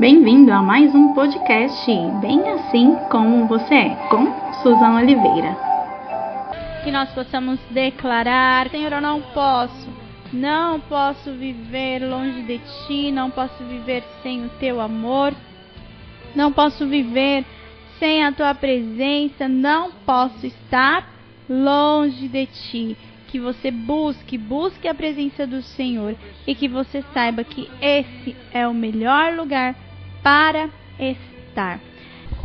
Bem-vindo a mais um podcast Bem Assim Como Você É, com Suzana Oliveira. Que nós possamos declarar: Senhor, eu não posso, não posso viver longe de Ti, não posso viver sem o Teu amor, não posso viver sem a Tua presença, não posso estar longe de Ti que você busque, busque a presença do Senhor e que você saiba que esse é o melhor lugar para estar.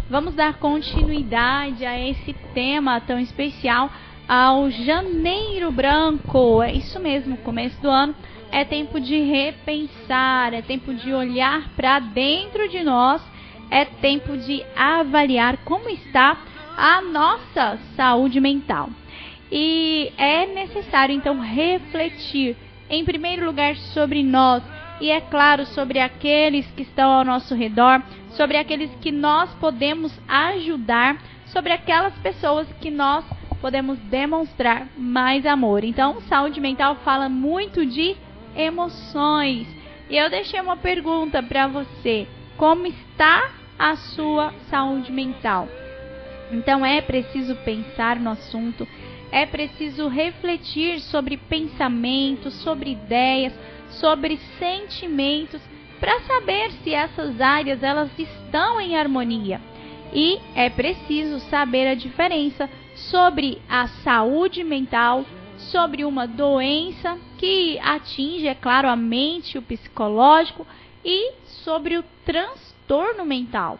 Vamos dar continuidade a esse tema tão especial ao Janeiro Branco. É isso mesmo, começo do ano é tempo de repensar, é tempo de olhar para dentro de nós, é tempo de avaliar como está a nossa saúde mental. E é necessário então refletir, em primeiro lugar, sobre nós e, é claro, sobre aqueles que estão ao nosso redor, sobre aqueles que nós podemos ajudar, sobre aquelas pessoas que nós podemos demonstrar mais amor. Então, saúde mental fala muito de emoções. E eu deixei uma pergunta para você: como está a sua saúde mental? Então é preciso pensar no assunto, é preciso refletir sobre pensamentos, sobre ideias, sobre sentimentos, para saber se essas áreas elas estão em harmonia. E é preciso saber a diferença sobre a saúde mental, sobre uma doença que atinge, é claro, a mente, o psicológico e sobre o transtorno mental.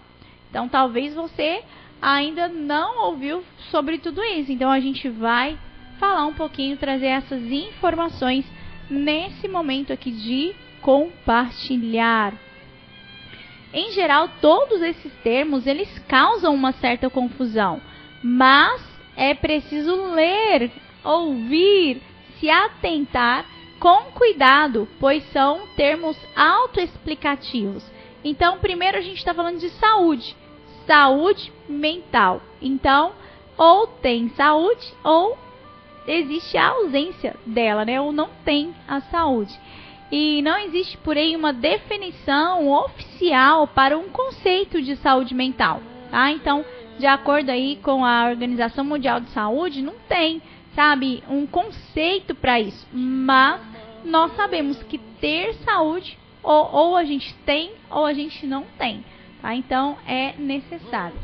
Então, talvez você ainda não ouviu sobre tudo isso. Então a gente vai falar um pouquinho, trazer essas informações nesse momento aqui de compartilhar. Em geral, todos esses termos eles causam uma certa confusão, mas é preciso ler, ouvir, se atentar com cuidado, pois são termos autoexplicativos. Então, primeiro a gente está falando de saúde saúde mental. Então, ou tem saúde ou existe a ausência dela, né? Ou não tem a saúde. E não existe por aí uma definição oficial para um conceito de saúde mental, tá? Então, de acordo aí com a Organização Mundial de Saúde, não tem, sabe, um conceito para isso. Mas nós sabemos que ter saúde ou, ou a gente tem ou a gente não tem. Tá? Então é necessário.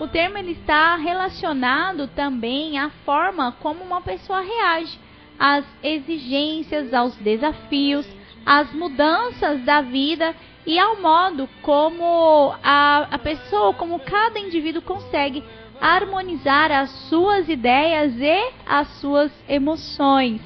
O termo ele está relacionado também à forma como uma pessoa reage às exigências, aos desafios, às mudanças da vida e ao modo como a, a pessoa, como cada indivíduo consegue harmonizar as suas ideias e as suas emoções.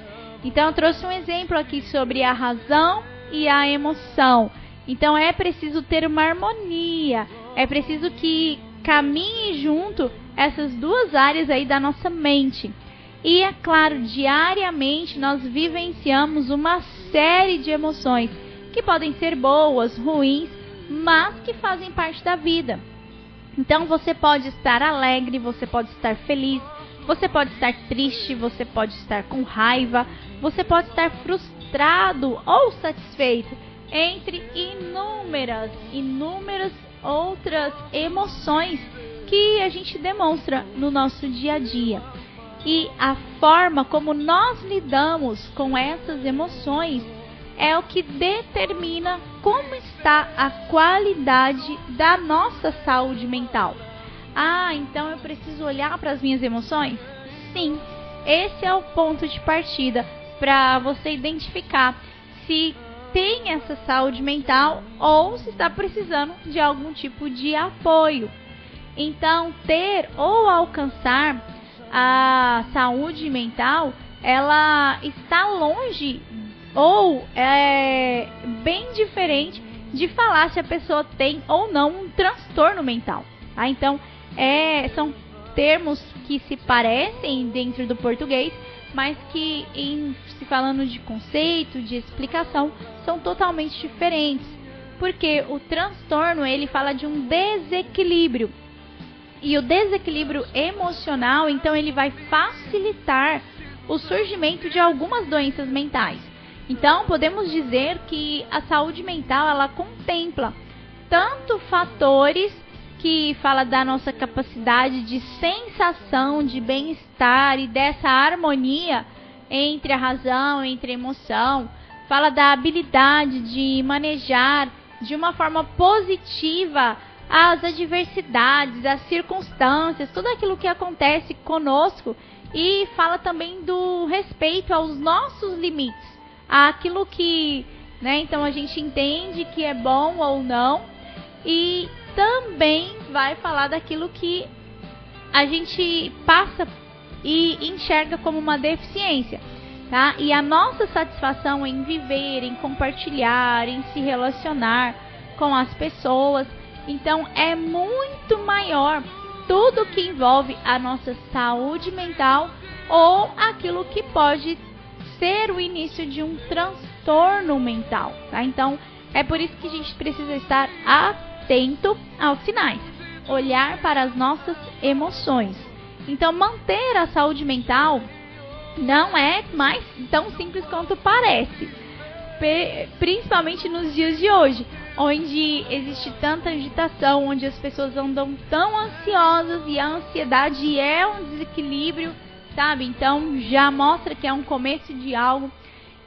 Então eu trouxe um exemplo aqui sobre a razão e a emoção. Então é preciso ter uma harmonia, é preciso que caminhe junto essas duas áreas aí da nossa mente. E é claro, diariamente nós vivenciamos uma série de emoções que podem ser boas, ruins, mas que fazem parte da vida. Então você pode estar alegre, você pode estar feliz, você pode estar triste, você pode estar com raiva, você pode estar frustrado ou satisfeito entre inúmeras, inúmeras outras emoções que a gente demonstra no nosso dia a dia. E a forma como nós lidamos com essas emoções é o que determina como está a qualidade da nossa saúde mental. Ah, então eu preciso olhar para as minhas emoções? Sim, esse é o ponto de partida para você identificar se tem essa saúde mental ou se está precisando de algum tipo de apoio. Então, ter ou alcançar a saúde mental, ela está longe ou é bem diferente de falar se a pessoa tem ou não um transtorno mental. Tá? Então, é, são termos que se parecem dentro do português, mas que em se falando de conceito, de explicação, são totalmente diferentes. Porque o transtorno, ele fala de um desequilíbrio. E o desequilíbrio emocional, então ele vai facilitar o surgimento de algumas doenças mentais. Então, podemos dizer que a saúde mental ela contempla tanto fatores que fala da nossa capacidade de sensação de bem-estar e dessa harmonia entre a razão, entre a emoção, fala da habilidade de manejar de uma forma positiva as adversidades, as circunstâncias, tudo aquilo que acontece conosco. E fala também do respeito aos nossos limites, aquilo que, né, então a gente entende que é bom ou não. E também vai falar daquilo que a gente passa e enxerga como uma deficiência, tá? E a nossa satisfação em viver, em compartilhar, em se relacionar com as pessoas, então é muito maior tudo que envolve a nossa saúde mental ou aquilo que pode ser o início de um transtorno mental, tá? Então é por isso que a gente precisa estar atento aos sinais, olhar para as nossas emoções. Então manter a saúde mental não é mais tão simples quanto parece, principalmente nos dias de hoje, onde existe tanta agitação, onde as pessoas andam tão ansiosas e a ansiedade é um desequilíbrio, sabe? Então já mostra que é um começo de algo.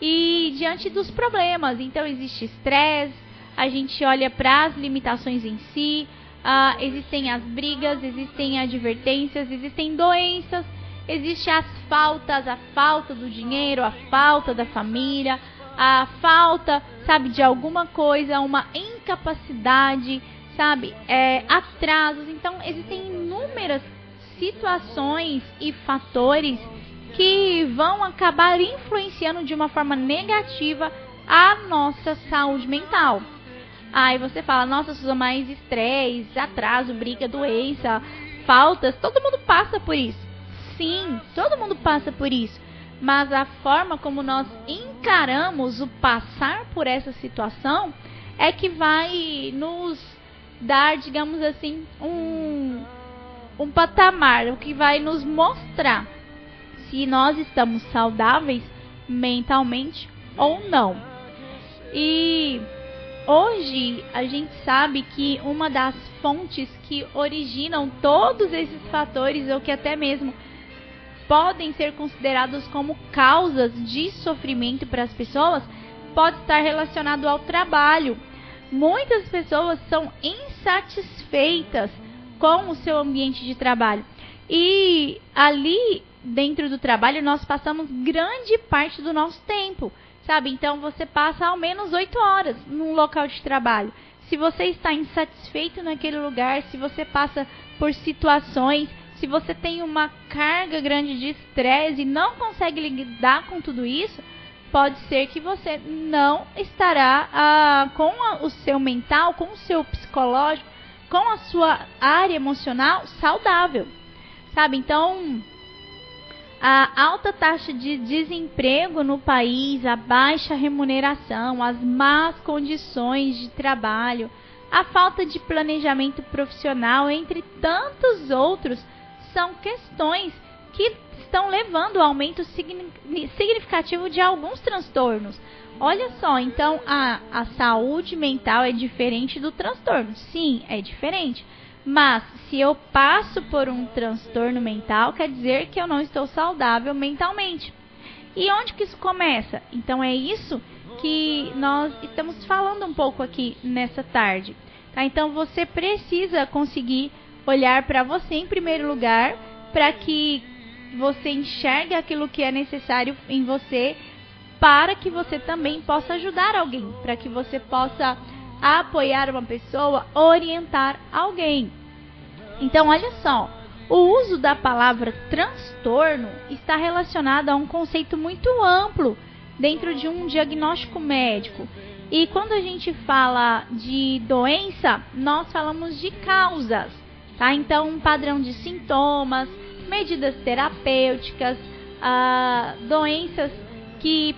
E diante dos problemas, então existe estresse, a gente olha para as limitações em si, uh, existem as brigas, existem advertências, existem doenças Existe as faltas, a falta do dinheiro, a falta da família, a falta, sabe, de alguma coisa, uma incapacidade, sabe, é, atrasos. Então, existem inúmeras situações e fatores que vão acabar influenciando de uma forma negativa a nossa saúde mental. Aí você fala, nossa, Suza, mais estresse, atraso, briga, doença, faltas, todo mundo passa por isso. Sim, todo mundo passa por isso. Mas a forma como nós encaramos o passar por essa situação é que vai nos dar, digamos assim, um, um patamar, o que vai nos mostrar se nós estamos saudáveis mentalmente ou não. E hoje a gente sabe que uma das fontes que originam todos esses fatores, ou que até mesmo podem ser considerados como causas de sofrimento para as pessoas pode estar relacionado ao trabalho. Muitas pessoas são insatisfeitas com o seu ambiente de trabalho. E ali dentro do trabalho nós passamos grande parte do nosso tempo, sabe? Então você passa ao menos oito horas num local de trabalho. Se você está insatisfeito naquele lugar, se você passa por situações se você tem uma carga grande de estresse e não consegue lidar com tudo isso, pode ser que você não estará ah, com a, o seu mental, com o seu psicológico, com a sua área emocional saudável, sabe? Então, a alta taxa de desemprego no país, a baixa remuneração, as más condições de trabalho, a falta de planejamento profissional, entre tantos outros, são questões que estão levando ao aumento significativo de alguns transtornos. Olha só, então a, a saúde mental é diferente do transtorno. Sim, é diferente. Mas se eu passo por um transtorno mental, quer dizer que eu não estou saudável mentalmente. E onde que isso começa? Então é isso que nós estamos falando um pouco aqui nessa tarde. Tá? Então você precisa conseguir olhar para você em primeiro lugar, para que você enxergue aquilo que é necessário em você, para que você também possa ajudar alguém, para que você possa apoiar uma pessoa, orientar alguém. Então, olha só, o uso da palavra transtorno está relacionado a um conceito muito amplo dentro de um diagnóstico médico. E quando a gente fala de doença, nós falamos de causas. Tá? Então, um padrão de sintomas, medidas terapêuticas, ah, doenças que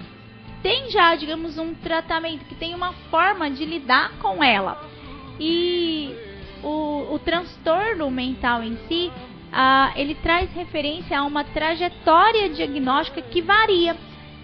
tem já, digamos, um tratamento, que tem uma forma de lidar com ela. E o, o transtorno mental em si, ah, ele traz referência a uma trajetória diagnóstica que varia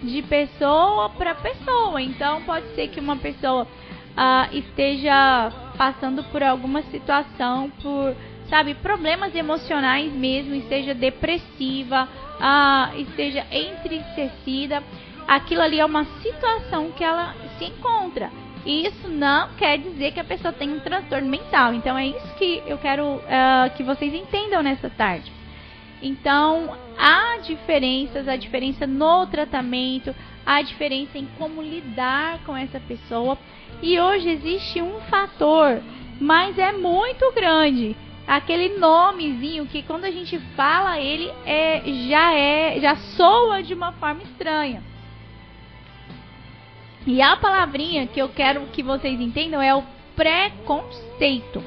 de pessoa para pessoa. Então, pode ser que uma pessoa ah, esteja passando por alguma situação, por, sabe, problemas emocionais mesmo, esteja depressiva, ah, esteja entristecida, aquilo ali é uma situação que ela se encontra. E isso não quer dizer que a pessoa tem um transtorno mental. Então é isso que eu quero uh, que vocês entendam nessa tarde. Então há diferenças, a diferença no tratamento, a diferença em como lidar com essa pessoa. E hoje existe um fator, mas é muito grande. Aquele nomezinho que quando a gente fala ele é já é já soa de uma forma estranha. E a palavrinha que eu quero que vocês entendam é o preconceito.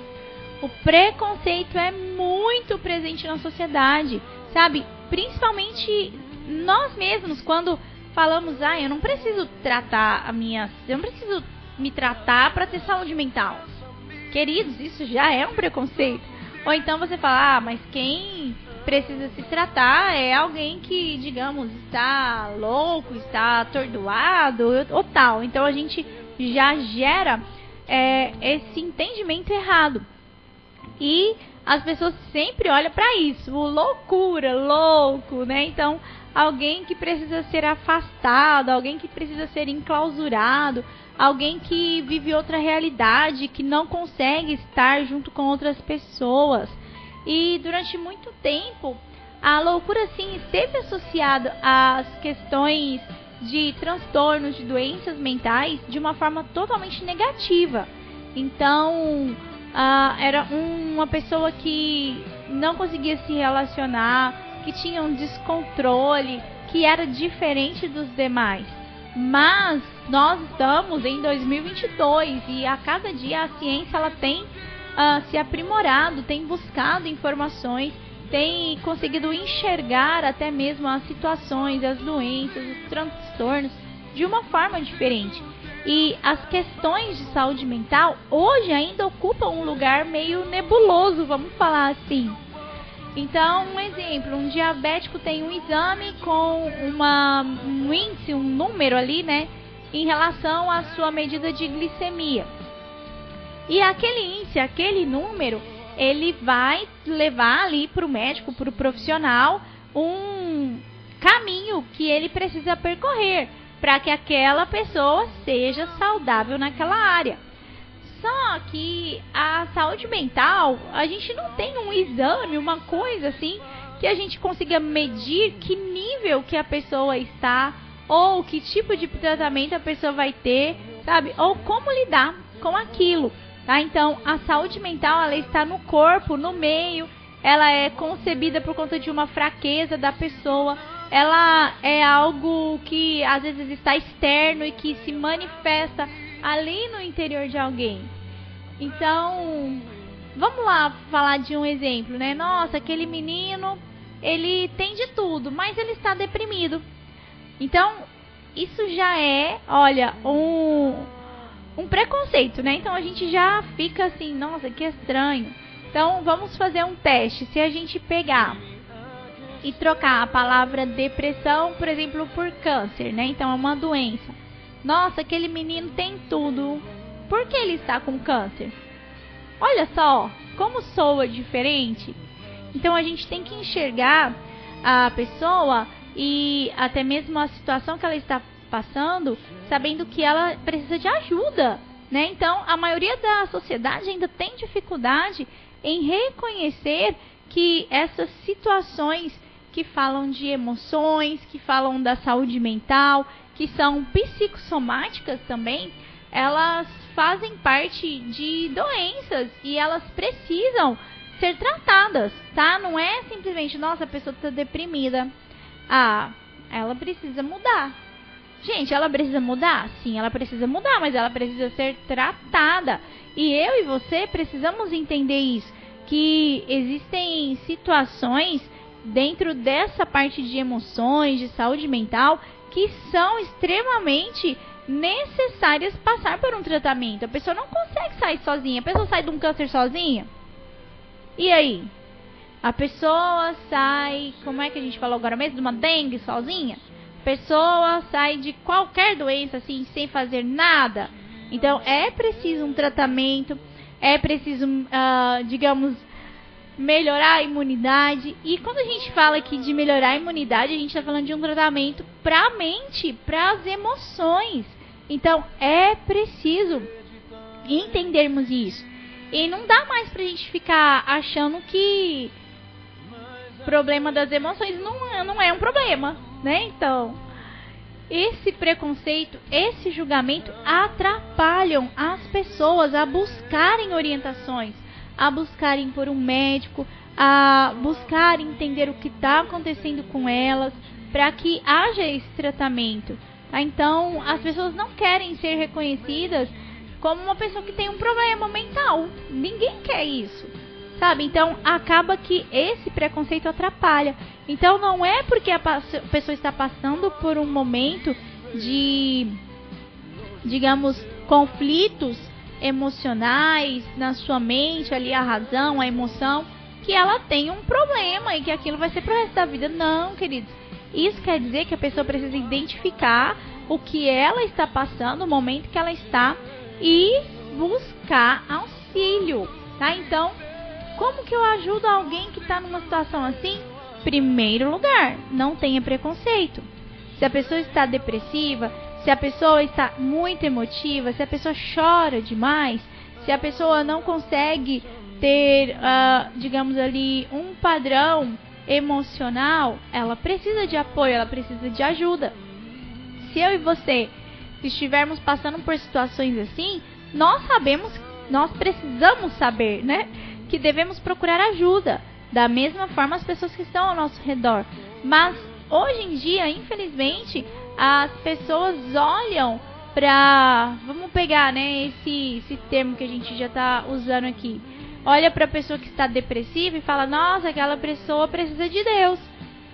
O preconceito é muito presente na sociedade, sabe? Principalmente nós mesmos, quando falamos, ah, eu não preciso tratar a minha. Eu não preciso me tratar para ter saúde mental. Queridos, isso já é um preconceito. Ou então você fala, ah, mas quem precisa se tratar é alguém que, digamos, está louco, está atordoado ou tal. Então a gente já gera é, esse entendimento errado. E as pessoas sempre olham para isso, loucura, louco, né? Então, alguém que precisa ser afastado, alguém que precisa ser enclausurado, alguém que vive outra realidade, que não consegue estar junto com outras pessoas. E durante muito tempo, a loucura sim esteve associada às questões de transtornos, de doenças mentais, de uma forma totalmente negativa. Então, uh, era um, uma pessoa que não conseguia se relacionar, que tinha um descontrole, que era diferente dos demais. Mas nós estamos em 2022 e a cada dia a ciência ela tem uh, se aprimorado, tem buscado informações, tem conseguido enxergar até mesmo as situações, as doenças, os transtornos de uma forma diferente. E as questões de saúde mental hoje ainda ocupam um lugar meio nebuloso, vamos falar assim. Então, um exemplo, um diabético tem um exame com uma, um índice, um número ali, né, em relação à sua medida de glicemia. E aquele índice, aquele número, ele vai levar ali para o médico, para o profissional, um caminho que ele precisa percorrer para que aquela pessoa seja saudável naquela área. Só que a saúde mental, a gente não tem um exame, uma coisa assim, que a gente consiga medir que nível que a pessoa está, ou que tipo de tratamento a pessoa vai ter, sabe? Ou como lidar com aquilo. Tá? Então, a saúde mental ela está no corpo, no meio, ela é concebida por conta de uma fraqueza da pessoa, ela é algo que às vezes está externo e que se manifesta ali no interior de alguém. Então, vamos lá falar de um exemplo, né? Nossa, aquele menino, ele tem de tudo, mas ele está deprimido. Então, isso já é, olha, um um preconceito, né? Então a gente já fica assim, nossa, que estranho. Então vamos fazer um teste. Se a gente pegar e trocar a palavra depressão, por exemplo, por câncer, né? Então é uma doença. Nossa, aquele menino tem tudo. Por que ele está com câncer? Olha só, como soa diferente. Então a gente tem que enxergar a pessoa e até mesmo a situação que ela está passando, sabendo que ela precisa de ajuda, né? Então, a maioria da sociedade ainda tem dificuldade em reconhecer que essas situações que falam de emoções, que falam da saúde mental, que são psicossomáticas também, elas fazem parte de doenças e elas precisam ser tratadas, tá? Não é simplesmente, nossa, a pessoa está deprimida. Ah, ela precisa mudar. Gente, ela precisa mudar? Sim, ela precisa mudar, mas ela precisa ser tratada. E eu e você precisamos entender isso. Que existem situações dentro dessa parte de emoções, de saúde mental, que são extremamente necessárias passar por um tratamento. A pessoa não consegue sair sozinha. A pessoa sai de um câncer sozinha. E aí? A pessoa sai, como é que a gente falou agora mesmo, de uma dengue sozinha? Pessoa sai de qualquer doença assim sem fazer nada. Então é preciso um tratamento, é preciso, uh, digamos, melhorar a imunidade. E quando a gente fala aqui de melhorar a imunidade, a gente está falando de um tratamento para a mente, para as emoções. Então é preciso entendermos isso. E não dá mais pra gente ficar achando que problema das emoções não, é, não é um problema, né? Então, esse preconceito, esse julgamento atrapalham as pessoas a buscarem orientações, a buscarem por um médico, a buscar entender o que está acontecendo com elas, para que haja esse tratamento. Tá? Então, as pessoas não querem ser reconhecidas como uma pessoa que tem um problema mental. Ninguém quer isso. Sabe? Então, acaba que esse preconceito atrapalha. Então, não é porque a pessoa está passando por um momento de, digamos, conflitos emocionais na sua mente, ali a razão, a emoção, que ela tem um problema e que aquilo vai ser pro resto da vida. Não, queridos. Isso quer dizer que a pessoa precisa identificar o que ela está passando, o momento que ela está e buscar auxílio, tá? Então, como que eu ajudo alguém que está numa situação assim? Primeiro lugar, não tenha preconceito. Se a pessoa está depressiva, se a pessoa está muito emotiva, se a pessoa chora demais, se a pessoa não consegue ter, uh, digamos ali, um padrão emocional, ela precisa de apoio, ela precisa de ajuda. Se eu e você estivermos passando por situações assim, nós sabemos, nós precisamos saber, né, que devemos procurar ajuda. Da mesma forma as pessoas que estão ao nosso redor. Mas hoje em dia, infelizmente, as pessoas olham para, vamos pegar, né, esse esse termo que a gente já está usando aqui. Olha para a pessoa que está depressiva e fala: "Nossa, aquela pessoa precisa de Deus".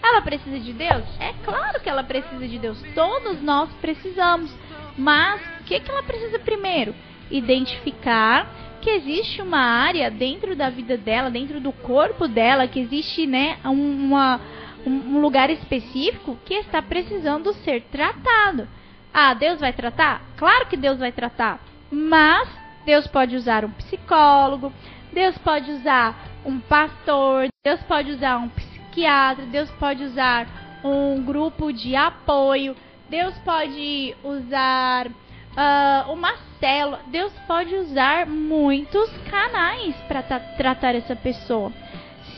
Ela precisa de Deus? É claro que ela precisa de Deus. Todos nós precisamos. Mas o que, que ela precisa primeiro? Identificar que existe uma área dentro da vida dela, dentro do corpo dela, que existe né, uma, um lugar específico que está precisando ser tratado. Ah, Deus vai tratar? Claro que Deus vai tratar. Mas Deus pode usar um psicólogo, Deus pode usar um pastor, Deus pode usar um psiquiatra, Deus pode usar um grupo de apoio, Deus pode usar uh, uma célula, Deus pode usar muitos canais para tratar essa pessoa.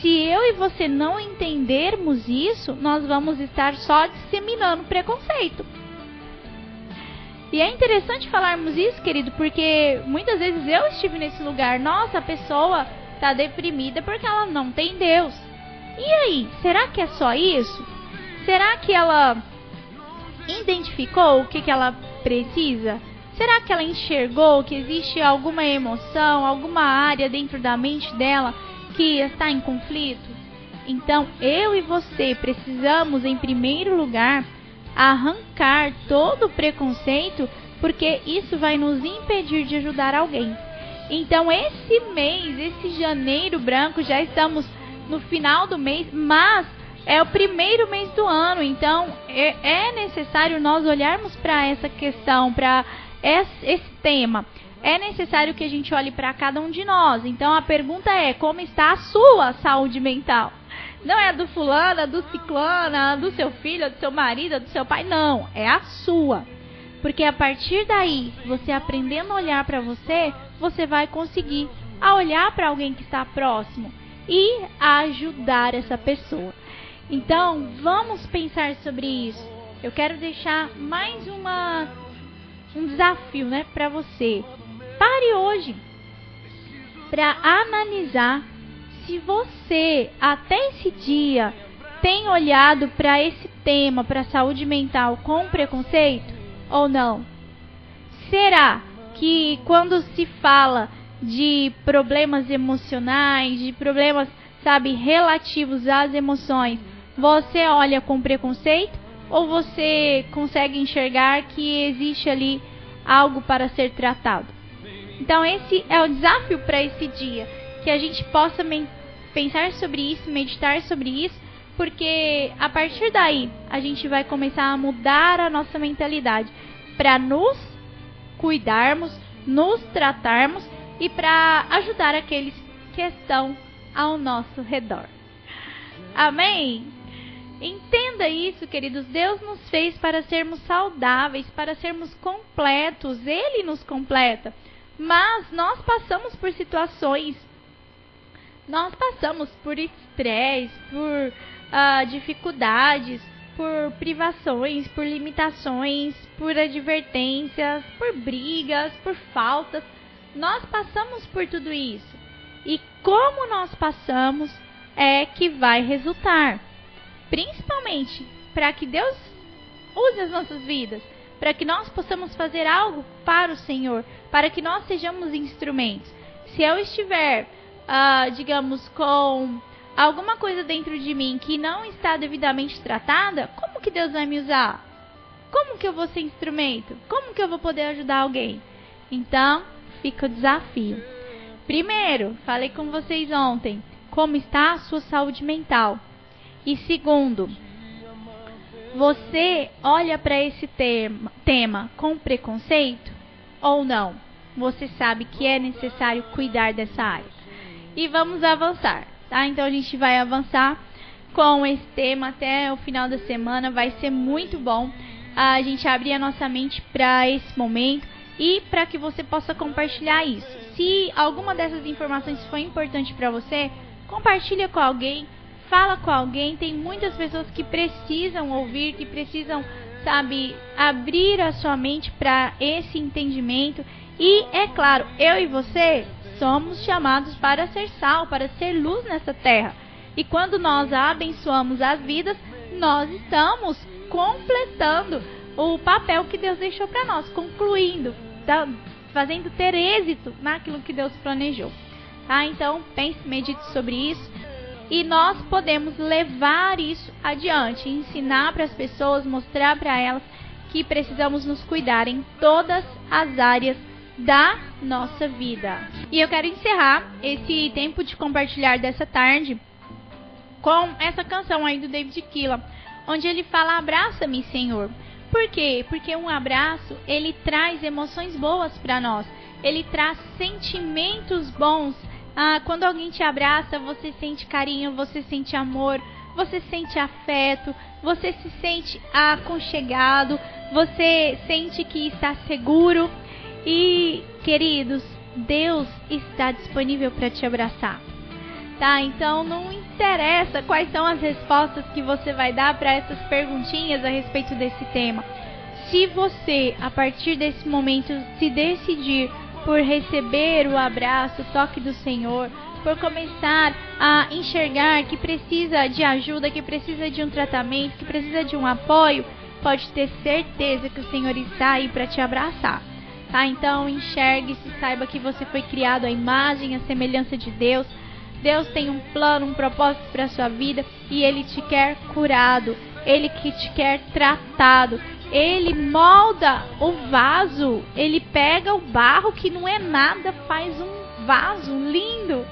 Se eu e você não entendermos isso, nós vamos estar só disseminando preconceito. E é interessante falarmos isso, querido, porque muitas vezes eu estive nesse lugar. Nossa, a pessoa está deprimida porque ela não tem Deus. E aí, será que é só isso? Será que ela identificou o que, que ela precisa? Será que ela enxergou que existe alguma emoção, alguma área dentro da mente dela que está em conflito? Então, eu e você precisamos, em primeiro lugar, arrancar todo o preconceito, porque isso vai nos impedir de ajudar alguém. Então, esse mês, esse janeiro branco, já estamos no final do mês, mas é o primeiro mês do ano, então é, é necessário nós olharmos para essa questão, para esse, tema. É necessário que a gente olhe para cada um de nós. Então a pergunta é: como está a sua saúde mental? Não é a do fulano, do ciclano, a do seu filho, do seu marido, do seu pai. Não, é a sua. Porque a partir daí, você aprendendo a olhar para você, você vai conseguir a olhar para alguém que está próximo e ajudar essa pessoa. Então, vamos pensar sobre isso. Eu quero deixar mais uma um desafio, né, para você. Pare hoje para analisar se você até esse dia tem olhado para esse tema, para saúde mental com preconceito ou não. Será que quando se fala de problemas emocionais, de problemas, sabe, relativos às emoções, você olha com preconceito ou você consegue enxergar que existe ali algo para ser tratado? Então esse é o desafio para esse dia, que a gente possa pensar sobre isso, meditar sobre isso, porque a partir daí a gente vai começar a mudar a nossa mentalidade para nos cuidarmos, nos tratarmos e para ajudar aqueles que estão ao nosso redor. Amém? Entenda isso, queridos. Deus nos fez para sermos saudáveis, para sermos completos. Ele nos completa. Mas nós passamos por situações, nós passamos por estresse, por uh, dificuldades, por privações, por limitações, por advertências, por brigas, por faltas. Nós passamos por tudo isso. E como nós passamos é que vai resultar. Principalmente para que Deus use as nossas vidas, para que nós possamos fazer algo para o Senhor, para que nós sejamos instrumentos. Se eu estiver, uh, digamos, com alguma coisa dentro de mim que não está devidamente tratada, como que Deus vai me usar? Como que eu vou ser instrumento? Como que eu vou poder ajudar alguém? Então, fica o desafio. Primeiro, falei com vocês ontem, como está a sua saúde mental. E segundo, você olha para esse tema, tema com preconceito ou não? Você sabe que é necessário cuidar dessa área. E vamos avançar tá? Então a gente vai avançar com esse tema até o final da semana, vai ser muito bom a gente abrir a nossa mente para esse momento e para que você possa compartilhar isso. Se alguma dessas informações foi importante para você, compartilha com alguém, fala com alguém. Tem muitas pessoas que precisam ouvir, que precisam, sabe, abrir a sua mente para esse entendimento. E é claro, eu e você somos chamados para ser sal, para ser luz nessa terra. E quando nós abençoamos as vidas, nós estamos completando o papel que Deus deixou para nós, concluindo, tá, fazendo ter êxito naquilo que Deus planejou. Tá? Então, pense, medite sobre isso. E nós podemos levar isso adiante, ensinar para as pessoas, mostrar para elas que precisamos nos cuidar em todas as áreas da nossa vida. E eu quero encerrar esse tempo de compartilhar dessa tarde com essa canção aí do David Killa, onde ele fala: "Abraça-me, Senhor". Por quê? Porque um abraço, ele traz emoções boas para nós. Ele traz sentimentos bons. Ah, quando alguém te abraça, você sente carinho, você sente amor, você sente afeto, você se sente aconchegado, você sente que está seguro. E, queridos, Deus está disponível para te abraçar. Tá? Então não interessa quais são as respostas que você vai dar para essas perguntinhas a respeito desse tema. Se você, a partir desse momento, se decidir por receber o abraço, o toque do Senhor, por começar a enxergar que precisa de ajuda, que precisa de um tratamento, que precisa de um apoio, pode ter certeza que o Senhor está aí para te abraçar tá? Então enxergue-se, saiba que você foi criado à imagem, à semelhança de Deus. Deus tem um plano, um propósito para sua vida e ele te quer curado, ele que te quer tratado. Ele molda o vaso, ele pega o barro que não é nada, faz um vaso lindo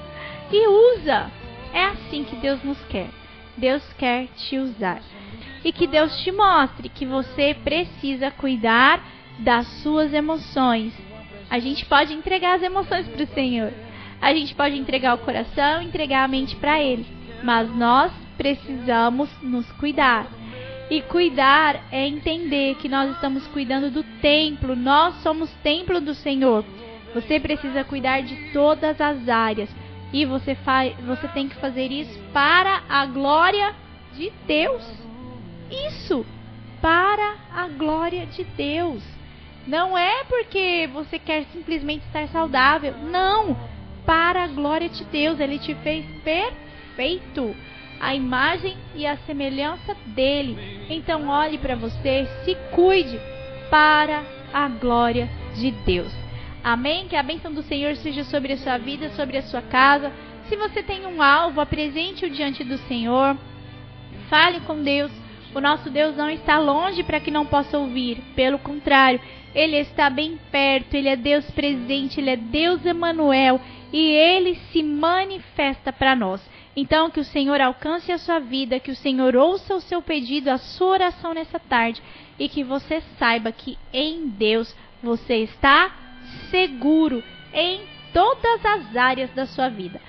e usa. É assim que Deus nos quer. Deus quer te usar. E que Deus te mostre que você precisa cuidar das suas emoções. A gente pode entregar as emoções para o Senhor. A gente pode entregar o coração, entregar a mente para Ele. Mas nós precisamos nos cuidar. E cuidar é entender que nós estamos cuidando do templo. Nós somos templo do Senhor. Você precisa cuidar de todas as áreas. E você, faz, você tem que fazer isso para a glória de Deus. Isso! Para a glória de Deus. Não é porque você quer simplesmente estar saudável. Não! Para a glória de Deus, Ele te fez perfeito. A imagem e a semelhança dele. Então olhe para você, se cuide para a glória de Deus. Amém? Que a bênção do Senhor seja sobre a sua vida, sobre a sua casa. Se você tem um alvo, apresente-o diante do Senhor. Fale com Deus. O nosso Deus não está longe para que não possa ouvir. Pelo contrário, ele está bem perto, ele é Deus presente, ele é Deus Emanuel e ele se manifesta para nós. Então que o Senhor alcance a sua vida, que o Senhor ouça o seu pedido, a sua oração nessa tarde e que você saiba que em Deus você está seguro em todas as áreas da sua vida.